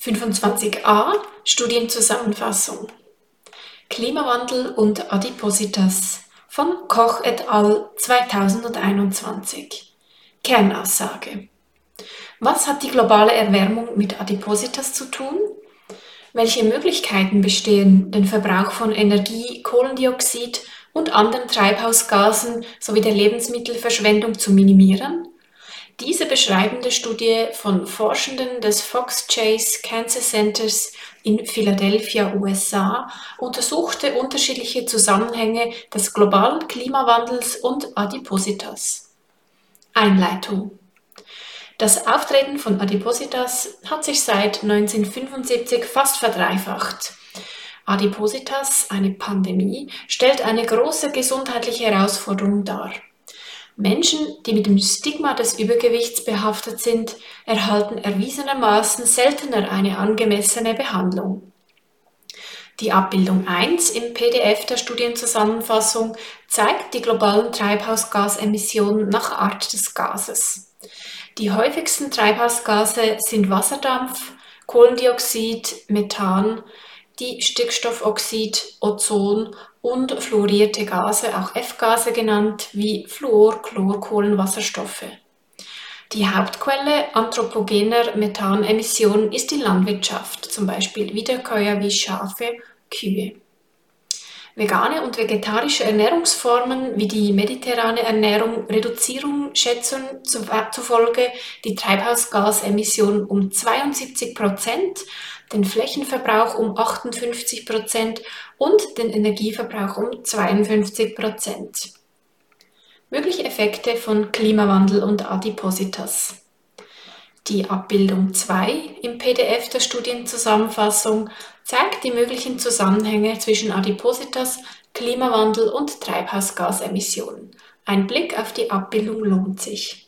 25a Studienzusammenfassung Klimawandel und Adipositas von Koch et al. 2021 Kernaussage Was hat die globale Erwärmung mit Adipositas zu tun? Welche Möglichkeiten bestehen, den Verbrauch von Energie, Kohlendioxid und anderen Treibhausgasen sowie der Lebensmittelverschwendung zu minimieren? Diese beschreibende Studie von Forschenden des Fox Chase Cancer Centers in Philadelphia, USA, untersuchte unterschiedliche Zusammenhänge des globalen Klimawandels und Adipositas. Einleitung Das Auftreten von Adipositas hat sich seit 1975 fast verdreifacht. Adipositas, eine Pandemie, stellt eine große gesundheitliche Herausforderung dar. Menschen, die mit dem Stigma des Übergewichts behaftet sind, erhalten erwiesenermaßen seltener eine angemessene Behandlung. Die Abbildung 1 im PDF der Studienzusammenfassung zeigt die globalen Treibhausgasemissionen nach Art des Gases. Die häufigsten Treibhausgase sind Wasserdampf, Kohlendioxid, Methan, die Stickstoffoxid, Ozon und fluorierte Gase, auch F-Gase genannt, wie Fluor, Chlor, Kohlenwasserstoffe. Die Hauptquelle anthropogener Methanemissionen ist die Landwirtschaft, zum Beispiel Wiederkäuer wie Schafe, Kühe. Vegane und vegetarische Ernährungsformen wie die mediterrane Ernährung reduzieren Schätzungen zufolge die Treibhausgasemissionen um 72 Prozent den Flächenverbrauch um 58 Prozent und den Energieverbrauch um 52 Prozent. Mögliche Effekte von Klimawandel und Adipositas. Die Abbildung 2 im PDF der Studienzusammenfassung zeigt die möglichen Zusammenhänge zwischen Adipositas, Klimawandel und Treibhausgasemissionen. Ein Blick auf die Abbildung lohnt sich.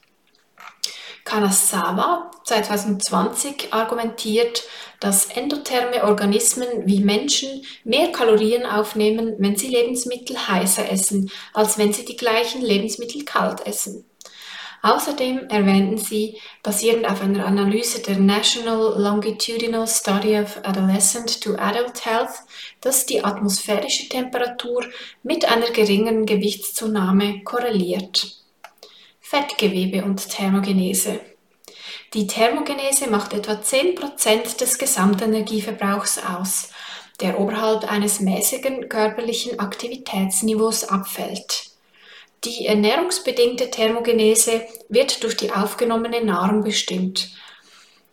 Kanazawa 2020 argumentiert, dass endotherme Organismen wie Menschen mehr Kalorien aufnehmen, wenn sie Lebensmittel heißer essen, als wenn sie die gleichen Lebensmittel kalt essen. Außerdem erwähnten sie, basierend auf einer Analyse der National Longitudinal Study of Adolescent to Adult Health, dass die atmosphärische Temperatur mit einer geringeren Gewichtszunahme korreliert. Fettgewebe und Thermogenese. Die Thermogenese macht etwa 10% des Gesamtenergieverbrauchs aus, der oberhalb eines mäßigen körperlichen Aktivitätsniveaus abfällt. Die ernährungsbedingte Thermogenese wird durch die aufgenommene Nahrung bestimmt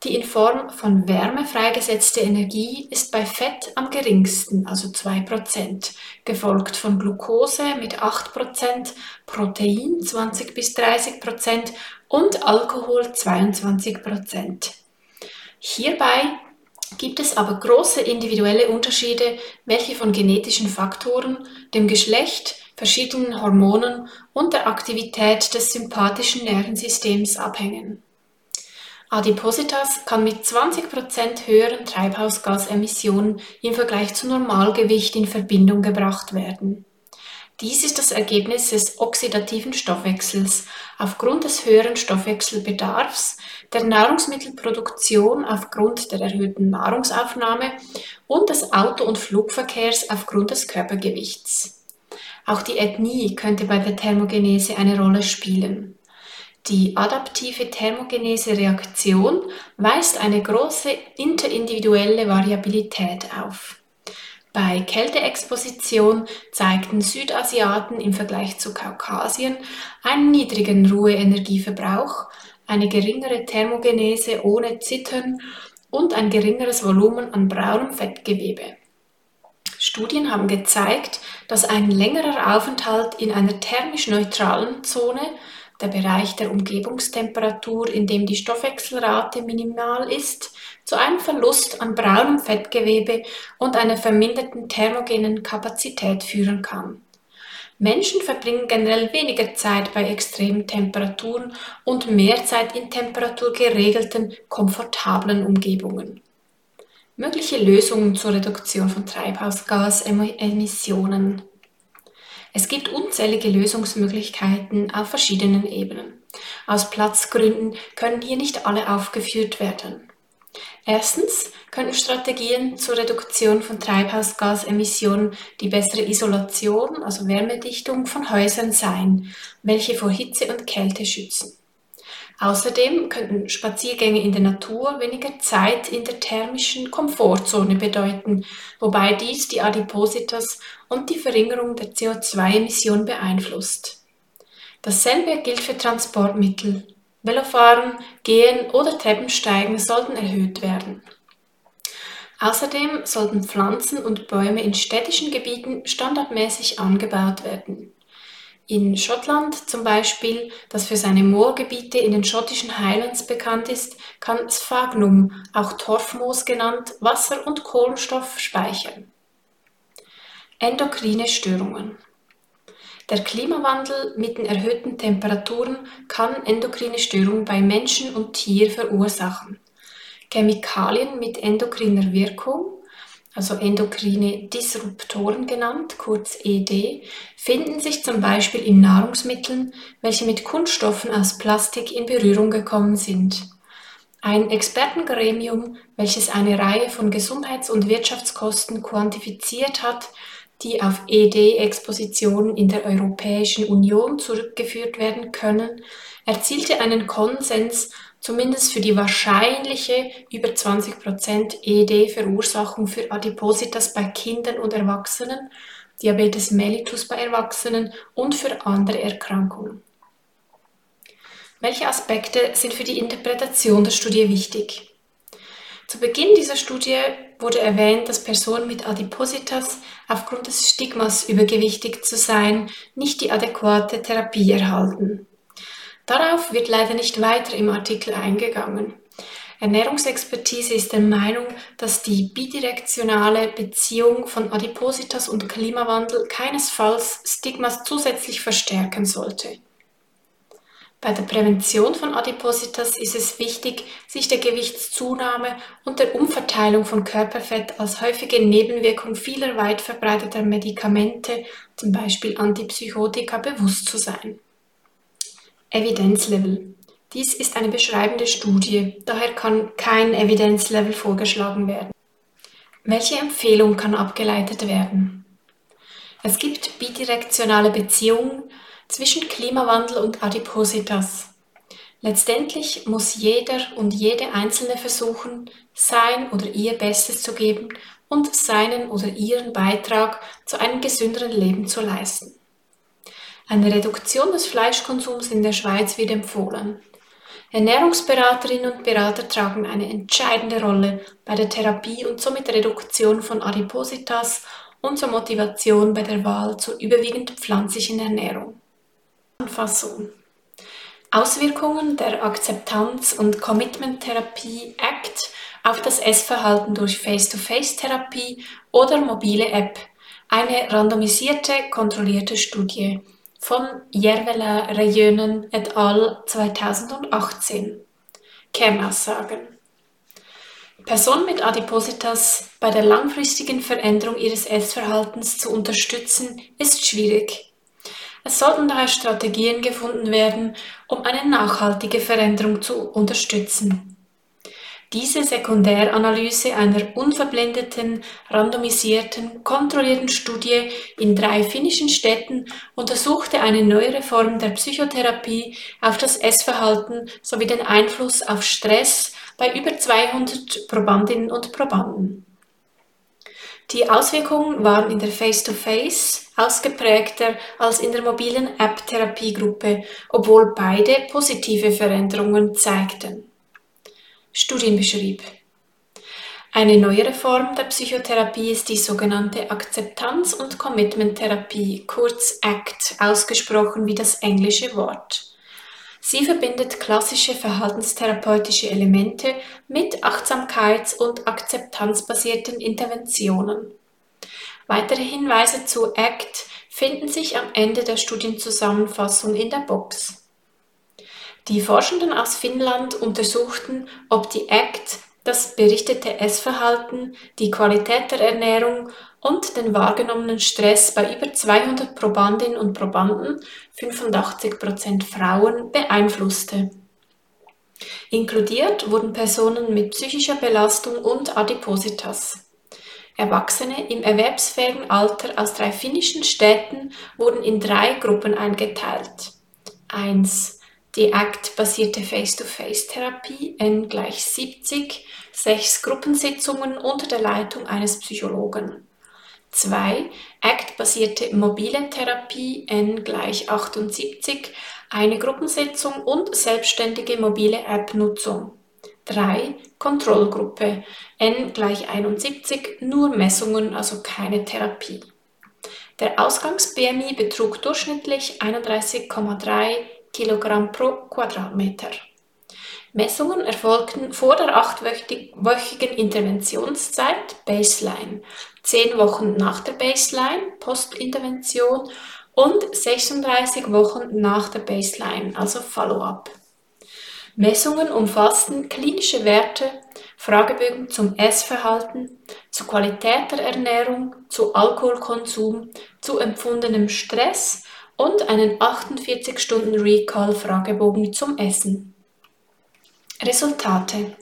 die in Form von Wärme freigesetzte Energie ist bei Fett am geringsten, also 2%, gefolgt von Glucose mit 8%, Protein 20 bis 30% und Alkohol 22%. Hierbei gibt es aber große individuelle Unterschiede, welche von genetischen Faktoren, dem Geschlecht, verschiedenen Hormonen und der Aktivität des sympathischen Nervensystems abhängen. Adipositas kann mit 20% höheren Treibhausgasemissionen im Vergleich zu Normalgewicht in Verbindung gebracht werden. Dies ist das Ergebnis des oxidativen Stoffwechsels aufgrund des höheren Stoffwechselbedarfs, der Nahrungsmittelproduktion aufgrund der erhöhten Nahrungsaufnahme und des Auto- und Flugverkehrs aufgrund des Körpergewichts. Auch die Ethnie könnte bei der Thermogenese eine Rolle spielen. Die adaptive thermogenese Reaktion weist eine große interindividuelle Variabilität auf. Bei Kälteexposition zeigten Südasiaten im Vergleich zu Kaukasien einen niedrigen Ruheenergieverbrauch, eine geringere Thermogenese ohne Zittern und ein geringeres Volumen an braunem Fettgewebe. Studien haben gezeigt, dass ein längerer Aufenthalt in einer thermisch neutralen Zone der Bereich der Umgebungstemperatur, in dem die Stoffwechselrate minimal ist, zu einem Verlust an braunem Fettgewebe und einer verminderten thermogenen Kapazität führen kann. Menschen verbringen generell weniger Zeit bei extremen Temperaturen und mehr Zeit in temperaturgeregelten, komfortablen Umgebungen. Mögliche Lösungen zur Reduktion von Treibhausgasemissionen es gibt unzählige Lösungsmöglichkeiten auf verschiedenen Ebenen. Aus Platzgründen können hier nicht alle aufgeführt werden. Erstens könnten Strategien zur Reduktion von Treibhausgasemissionen die bessere Isolation, also Wärmedichtung von Häusern sein, welche vor Hitze und Kälte schützen. Außerdem könnten Spaziergänge in der Natur weniger Zeit in der thermischen Komfortzone bedeuten, wobei dies die Adipositas und die Verringerung der CO2-Emissionen beeinflusst. Dasselbe gilt für Transportmittel. Velofahren, Gehen oder Treppensteigen sollten erhöht werden. Außerdem sollten Pflanzen und Bäume in städtischen Gebieten standardmäßig angebaut werden. In Schottland zum Beispiel, das für seine Moorgebiete in den schottischen Highlands bekannt ist, kann Sphagnum, auch Torfmoos genannt, Wasser und Kohlenstoff speichern. Endokrine Störungen der Klimawandel mit den erhöhten Temperaturen kann endokrine Störungen bei Menschen und Tier verursachen. Chemikalien mit endokriner Wirkung, also endokrine Disruptoren genannt, kurz ED, finden sich zum Beispiel in Nahrungsmitteln, welche mit Kunststoffen aus Plastik in Berührung gekommen sind. Ein Expertengremium, welches eine Reihe von Gesundheits- und Wirtschaftskosten quantifiziert hat, die auf ED-Expositionen in der Europäischen Union zurückgeführt werden können, erzielte einen Konsens zumindest für die wahrscheinliche über 20% ED-Verursachung für Adipositas bei Kindern und Erwachsenen, Diabetes mellitus bei Erwachsenen und für andere Erkrankungen. Welche Aspekte sind für die Interpretation der Studie wichtig? Zu Beginn dieser Studie wurde erwähnt, dass Personen mit Adipositas aufgrund des Stigmas übergewichtig zu sein nicht die adäquate Therapie erhalten. Darauf wird leider nicht weiter im Artikel eingegangen. Ernährungsexpertise ist der Meinung, dass die bidirektionale Beziehung von Adipositas und Klimawandel keinesfalls Stigmas zusätzlich verstärken sollte. Bei der Prävention von Adipositas ist es wichtig, sich der Gewichtszunahme und der Umverteilung von Körperfett als häufige Nebenwirkung vieler weit verbreiteter Medikamente, zum Beispiel Antipsychotika, bewusst zu sein. Evidenzlevel. Dies ist eine beschreibende Studie, daher kann kein Evidenzlevel vorgeschlagen werden. Welche Empfehlung kann abgeleitet werden? Es gibt bidirektionale Beziehungen zwischen Klimawandel und Adipositas. Letztendlich muss jeder und jede Einzelne versuchen, sein oder ihr Bestes zu geben und seinen oder ihren Beitrag zu einem gesünderen Leben zu leisten. Eine Reduktion des Fleischkonsums in der Schweiz wird empfohlen. Ernährungsberaterinnen und Berater tragen eine entscheidende Rolle bei der Therapie und somit Reduktion von Adipositas und zur Motivation bei der Wahl zur überwiegend pflanzlichen Ernährung. Fassung. Auswirkungen der Akzeptanz- und Commitment-Therapie ACT auf das Essverhalten durch Face-to-Face-Therapie oder mobile App. Eine randomisierte, kontrollierte Studie von Järvelä Reijönen et al. 2018. Kernaussagen. Personen mit Adipositas bei der langfristigen Veränderung ihres Essverhaltens zu unterstützen, ist schwierig. Es sollten daher Strategien gefunden werden, um eine nachhaltige Veränderung zu unterstützen. Diese Sekundäranalyse einer unverblendeten, randomisierten, kontrollierten Studie in drei finnischen Städten untersuchte eine neuere Form der Psychotherapie auf das Essverhalten sowie den Einfluss auf Stress bei über 200 Probandinnen und Probanden. Die Auswirkungen waren in der Face-to-Face -face ausgeprägter als in der mobilen App-Therapiegruppe, obwohl beide positive Veränderungen zeigten. Studienbeschrieb eine neuere Form der Psychotherapie ist die sogenannte Akzeptanz- und Commitment-Therapie, kurz ACT, ausgesprochen wie das englische Wort. Sie verbindet klassische verhaltenstherapeutische Elemente mit achtsamkeits- und akzeptanzbasierten Interventionen. Weitere Hinweise zu ACT finden sich am Ende der Studienzusammenfassung in der Box. Die Forschenden aus Finnland untersuchten, ob die ACT das berichtete Essverhalten, die Qualität der Ernährung und den wahrgenommenen Stress bei über 200 Probandinnen und Probanden, 85% Frauen, beeinflusste. Inkludiert wurden Personen mit psychischer Belastung und Adipositas. Erwachsene im erwerbsfähigen Alter aus drei finnischen Städten wurden in drei Gruppen eingeteilt. 1. Die ACT-basierte Face-to-Face-Therapie N gleich 70, sechs Gruppensitzungen unter der Leitung eines Psychologen. 2. ACT-basierte mobile Therapie N gleich 78, eine Gruppensitzung und selbstständige mobile App-Nutzung. 3. Kontrollgruppe n gleich 71, nur Messungen, also keine Therapie. Der Ausgangs-BMI betrug durchschnittlich 31,3 Kilogramm pro Quadratmeter. Messungen erfolgten vor der achtwöchigen Interventionszeit Baseline, zehn Wochen nach der Baseline Postintervention und 36 Wochen nach der Baseline, also Follow-up. Messungen umfassten klinische Werte, Fragebögen zum Essverhalten, zur Qualität der Ernährung, zu Alkoholkonsum, zu empfundenem Stress und einen 48-Stunden-Recall-Fragebogen zum Essen. Resultate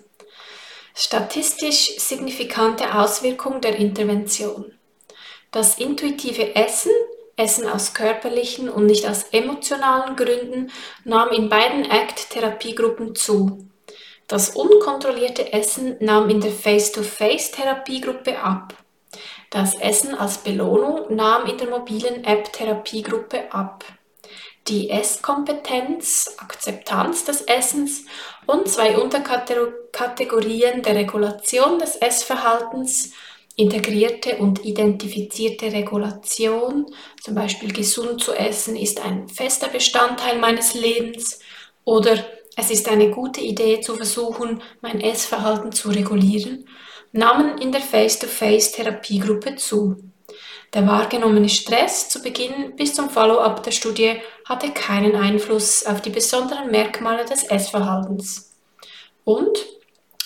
Statistisch signifikante Auswirkung der Intervention. Das intuitive Essen Essen aus körperlichen und nicht aus emotionalen Gründen nahm in beiden ACT-Therapiegruppen zu. Das unkontrollierte Essen nahm in der Face-to-Face-Therapiegruppe ab. Das Essen als Belohnung nahm in der mobilen App-Therapiegruppe ab. Die Esskompetenz, Akzeptanz des Essens und zwei Unterkategorien der Regulation des Essverhaltens Integrierte und identifizierte Regulation, zum Beispiel gesund zu essen, ist ein fester Bestandteil meines Lebens oder es ist eine gute Idee zu versuchen, mein Essverhalten zu regulieren, nahmen in der Face-to-Face-Therapiegruppe zu. Der wahrgenommene Stress zu Beginn bis zum Follow-up der Studie hatte keinen Einfluss auf die besonderen Merkmale des Essverhaltens. Und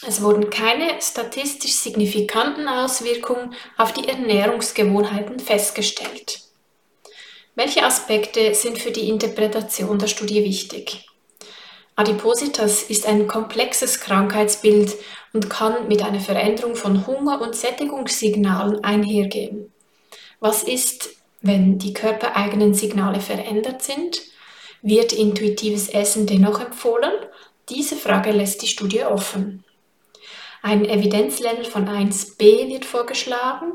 es wurden keine statistisch signifikanten Auswirkungen auf die Ernährungsgewohnheiten festgestellt. Welche Aspekte sind für die Interpretation der Studie wichtig? Adipositas ist ein komplexes Krankheitsbild und kann mit einer Veränderung von Hunger- und Sättigungssignalen einhergehen. Was ist, wenn die körpereigenen Signale verändert sind? Wird intuitives Essen dennoch empfohlen? Diese Frage lässt die Studie offen. Ein Evidenzlevel von 1b wird vorgeschlagen,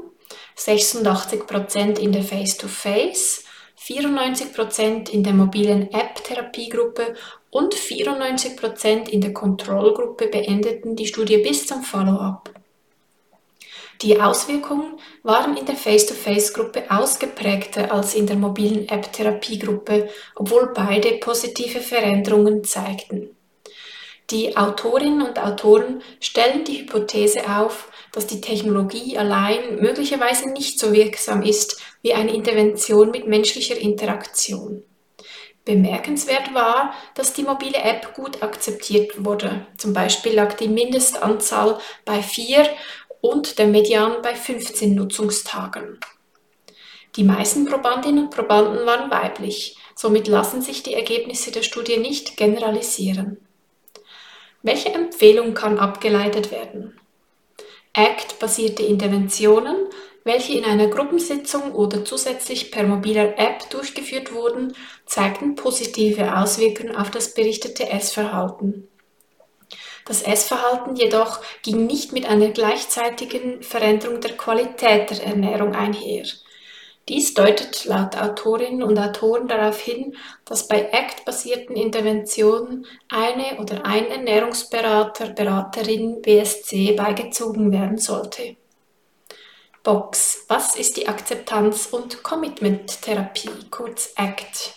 86% in der Face-to-Face, 94% in der mobilen App-Therapiegruppe und 94% in der Kontrollgruppe beendeten die Studie bis zum Follow-up. Die Auswirkungen waren in der Face-to-Face-Gruppe ausgeprägter als in der mobilen App-Therapiegruppe, obwohl beide positive Veränderungen zeigten. Die Autorinnen und Autoren stellen die Hypothese auf, dass die Technologie allein möglicherweise nicht so wirksam ist wie eine Intervention mit menschlicher Interaktion. Bemerkenswert war, dass die mobile App gut akzeptiert wurde. Zum Beispiel lag die Mindestanzahl bei vier und der Median bei 15 Nutzungstagen. Die meisten Probandinnen und Probanden waren weiblich, somit lassen sich die Ergebnisse der Studie nicht generalisieren. Welche Empfehlung kann abgeleitet werden? ACT-basierte Interventionen, welche in einer Gruppensitzung oder zusätzlich per mobiler App durchgeführt wurden, zeigten positive Auswirkungen auf das berichtete Essverhalten. Das Essverhalten jedoch ging nicht mit einer gleichzeitigen Veränderung der Qualität der Ernährung einher. Dies deutet laut Autorinnen und Autoren darauf hin, dass bei ACT-basierten Interventionen eine oder ein Ernährungsberater, Beraterin BSC beigezogen werden sollte. Box. Was ist die Akzeptanz- und Commitment-Therapie, kurz ACT?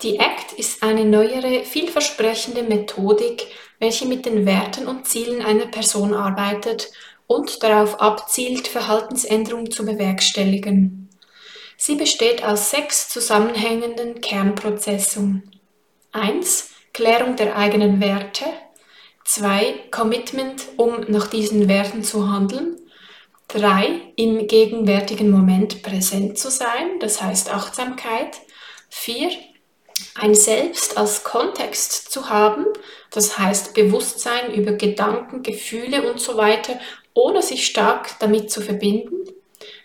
Die ACT ist eine neuere, vielversprechende Methodik, welche mit den Werten und Zielen einer Person arbeitet und darauf abzielt, Verhaltensänderungen zu bewerkstelligen. Sie besteht aus sechs zusammenhängenden Kernprozessen. 1. Klärung der eigenen Werte. 2. Commitment, um nach diesen Werten zu handeln. 3. Im gegenwärtigen Moment präsent zu sein, das heißt Achtsamkeit. 4. ein Selbst als Kontext zu haben, das heißt Bewusstsein über Gedanken, Gefühle und so weiter, ohne sich stark damit zu verbinden.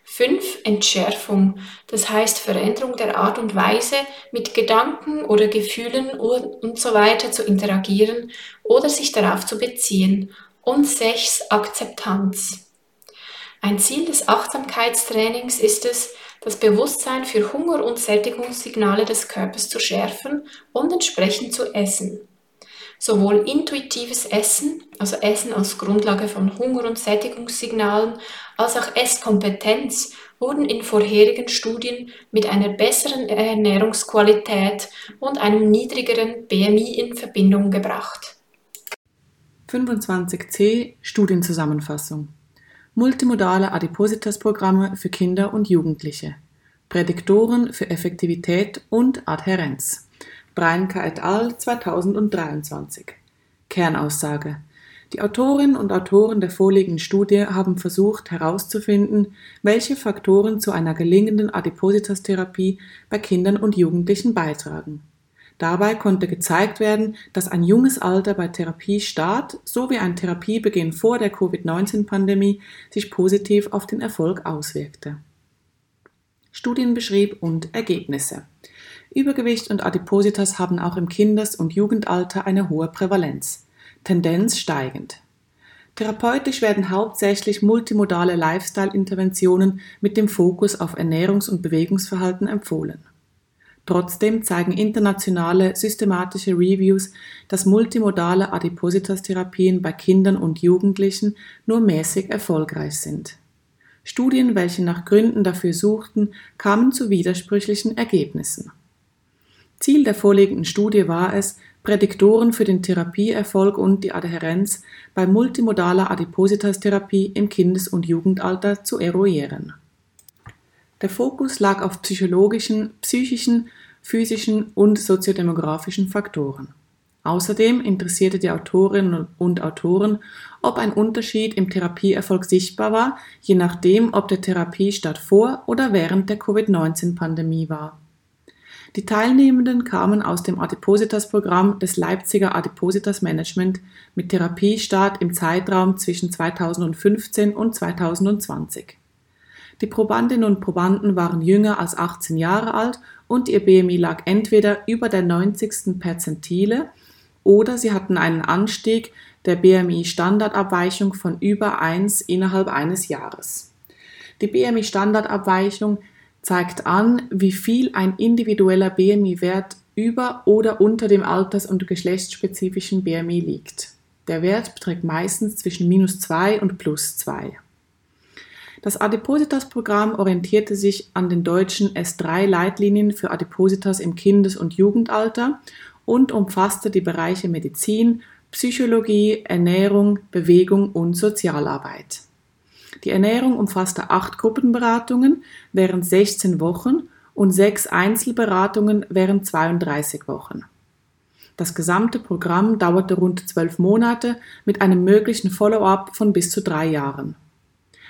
5. Entschärfung, das heißt Veränderung der Art und Weise, mit Gedanken oder Gefühlen und so weiter zu interagieren oder sich darauf zu beziehen. Und 6. Akzeptanz. Ein Ziel des Achtsamkeitstrainings ist es, das Bewusstsein für Hunger- und Sättigungssignale des Körpers zu schärfen und entsprechend zu essen. Sowohl intuitives Essen, also Essen als Grundlage von Hunger- und Sättigungssignalen, als auch Esskompetenz wurden in vorherigen Studien mit einer besseren Ernährungsqualität und einem niedrigeren BMI in Verbindung gebracht. 25c Studienzusammenfassung Multimodale Adipositas-Programme für Kinder und Jugendliche Prädiktoren für Effektivität und Adhärenz Breinka et al. 2023. Kernaussage. Die Autorinnen und Autoren der vorliegenden Studie haben versucht herauszufinden, welche Faktoren zu einer gelingenden Adipositas-Therapie bei Kindern und Jugendlichen beitragen. Dabei konnte gezeigt werden, dass ein junges Alter bei Therapiestart sowie ein Therapiebeginn vor der Covid-19-Pandemie sich positiv auf den Erfolg auswirkte. Studienbeschrieb und Ergebnisse. Übergewicht und Adipositas haben auch im Kindes- und Jugendalter eine hohe Prävalenz, Tendenz steigend. Therapeutisch werden hauptsächlich multimodale Lifestyle-Interventionen mit dem Fokus auf Ernährungs- und Bewegungsverhalten empfohlen. Trotzdem zeigen internationale systematische Reviews, dass multimodale Adipositas-Therapien bei Kindern und Jugendlichen nur mäßig erfolgreich sind. Studien, welche nach Gründen dafür suchten, kamen zu widersprüchlichen Ergebnissen. Ziel der vorliegenden Studie war es, Prädiktoren für den Therapieerfolg und die Adhärenz bei multimodaler Adipositas-Therapie im Kindes- und Jugendalter zu eruieren. Der Fokus lag auf psychologischen, psychischen, physischen und soziodemografischen Faktoren. Außerdem interessierte die Autorinnen und Autoren, ob ein Unterschied im Therapieerfolg sichtbar war, je nachdem, ob der Therapiestart vor oder während der Covid-19-Pandemie war. Die Teilnehmenden kamen aus dem Adipositas-Programm des Leipziger Adipositas Management mit Therapiestart im Zeitraum zwischen 2015 und 2020. Die Probandinnen und Probanden waren jünger als 18 Jahre alt und ihr BMI lag entweder über der 90. Perzentile oder sie hatten einen Anstieg der BMI-Standardabweichung von über 1 innerhalb eines Jahres. Die BMI-Standardabweichung zeigt an, wie viel ein individueller BMI-Wert über oder unter dem alters- und geschlechtsspezifischen BMI liegt. Der Wert beträgt meistens zwischen minus 2 und plus 2. Das Adipositas-Programm orientierte sich an den deutschen S3-Leitlinien für Adipositas im Kindes- und Jugendalter und umfasste die Bereiche Medizin, Psychologie, Ernährung, Bewegung und Sozialarbeit. Die Ernährung umfasste acht Gruppenberatungen während 16 Wochen und sechs Einzelberatungen während 32 Wochen. Das gesamte Programm dauerte rund zwölf Monate mit einem möglichen Follow-up von bis zu drei Jahren.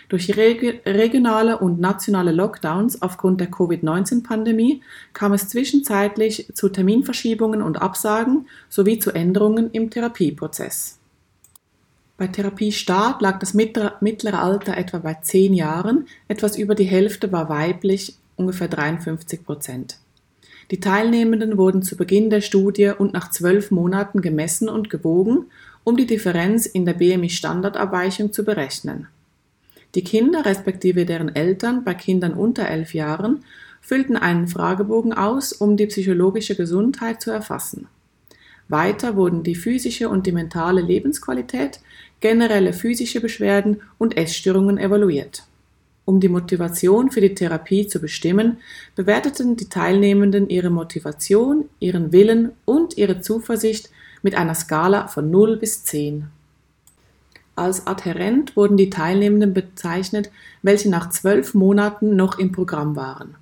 Durch regionale und nationale Lockdowns aufgrund der Covid-19-Pandemie kam es zwischenzeitlich zu Terminverschiebungen und Absagen sowie zu Änderungen im Therapieprozess. Bei Therapiestart lag das mittlere Alter etwa bei 10 Jahren, etwas über die Hälfte war weiblich, ungefähr 53 Prozent. Die Teilnehmenden wurden zu Beginn der Studie und nach zwölf Monaten gemessen und gewogen, um die Differenz in der BMI-Standardabweichung zu berechnen. Die Kinder respektive deren Eltern bei Kindern unter elf Jahren füllten einen Fragebogen aus, um die psychologische Gesundheit zu erfassen. Weiter wurden die physische und die mentale Lebensqualität, generelle physische Beschwerden und Essstörungen evaluiert. Um die Motivation für die Therapie zu bestimmen, bewerteten die Teilnehmenden ihre Motivation, ihren Willen und ihre Zuversicht mit einer Skala von 0 bis 10. Als adhärent wurden die Teilnehmenden bezeichnet, welche nach zwölf Monaten noch im Programm waren.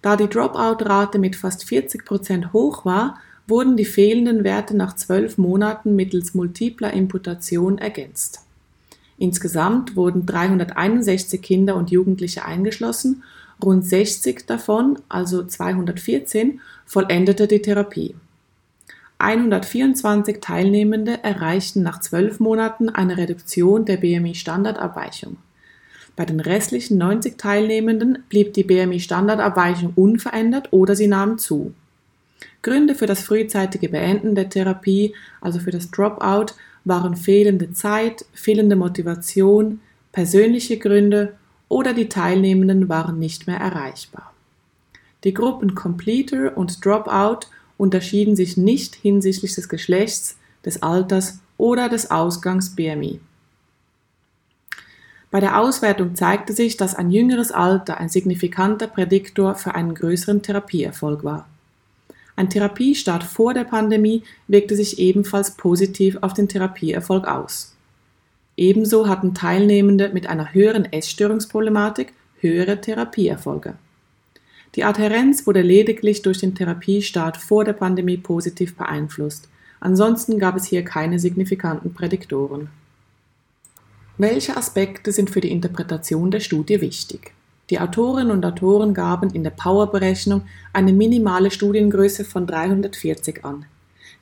Da die Dropout-Rate mit fast 40 Prozent hoch war, wurden die fehlenden Werte nach zwölf Monaten mittels multipler Imputation ergänzt. Insgesamt wurden 361 Kinder und Jugendliche eingeschlossen, rund 60 davon, also 214, vollendete die Therapie. 124 Teilnehmende erreichten nach zwölf Monaten eine Reduktion der BMI-Standardabweichung. Bei den restlichen 90 Teilnehmenden blieb die BMI-Standardabweichung unverändert oder sie nahm zu. Gründe für das frühzeitige Beenden der Therapie, also für das Dropout, waren fehlende Zeit, fehlende Motivation, persönliche Gründe oder die Teilnehmenden waren nicht mehr erreichbar. Die Gruppen Completer und Dropout unterschieden sich nicht hinsichtlich des Geschlechts, des Alters oder des Ausgangs BMI. Bei der Auswertung zeigte sich, dass ein jüngeres Alter ein signifikanter Prädiktor für einen größeren Therapieerfolg war. Ein Therapiestart vor der Pandemie wirkte sich ebenfalls positiv auf den Therapieerfolg aus. Ebenso hatten Teilnehmende mit einer höheren Essstörungsproblematik höhere Therapieerfolge. Die Adhärenz wurde lediglich durch den Therapiestart vor der Pandemie positiv beeinflusst. Ansonsten gab es hier keine signifikanten Prädiktoren. Welche Aspekte sind für die Interpretation der Studie wichtig? Die Autorinnen und Autoren gaben in der Power-Berechnung eine minimale Studiengröße von 340 an.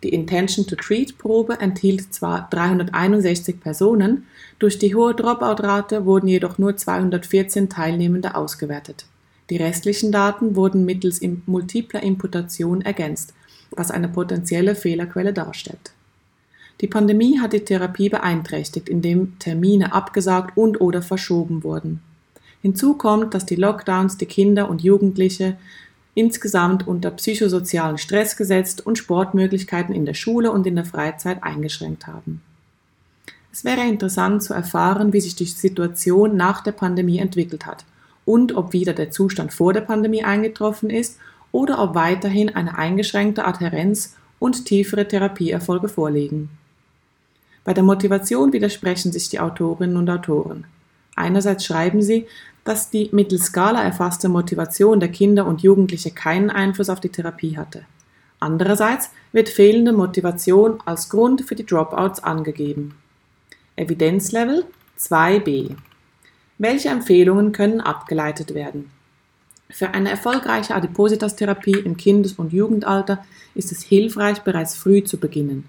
Die Intention-to-Treat-Probe enthielt zwar 361 Personen, durch die hohe Dropout-Rate wurden jedoch nur 214 Teilnehmende ausgewertet. Die restlichen Daten wurden mittels multipler Imputation ergänzt, was eine potenzielle Fehlerquelle darstellt. Die Pandemie hat die Therapie beeinträchtigt, indem Termine abgesagt und/oder verschoben wurden. Hinzu kommt, dass die Lockdowns die Kinder und Jugendliche insgesamt unter psychosozialen Stress gesetzt und Sportmöglichkeiten in der Schule und in der Freizeit eingeschränkt haben. Es wäre interessant zu erfahren, wie sich die Situation nach der Pandemie entwickelt hat und ob wieder der Zustand vor der Pandemie eingetroffen ist oder ob weiterhin eine eingeschränkte Adhärenz und tiefere Therapieerfolge vorliegen. Bei der Motivation widersprechen sich die Autorinnen und Autoren. Einerseits schreiben sie, dass die mittels Skala erfasste Motivation der Kinder und Jugendliche keinen Einfluss auf die Therapie hatte. Andererseits wird fehlende Motivation als Grund für die Dropouts angegeben. Evidenzlevel 2b. Welche Empfehlungen können abgeleitet werden? Für eine erfolgreiche Adipositas-Therapie im Kindes- und Jugendalter ist es hilfreich, bereits früh zu beginnen.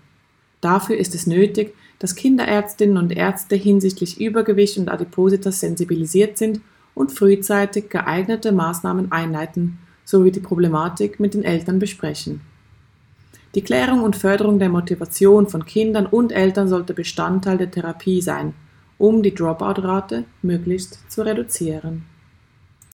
Dafür ist es nötig, dass Kinderärztinnen und Ärzte hinsichtlich Übergewicht und Adipositas sensibilisiert sind und frühzeitig geeignete Maßnahmen einleiten sowie die Problematik mit den Eltern besprechen. Die Klärung und Förderung der Motivation von Kindern und Eltern sollte Bestandteil der Therapie sein, um die Dropout-Rate möglichst zu reduzieren.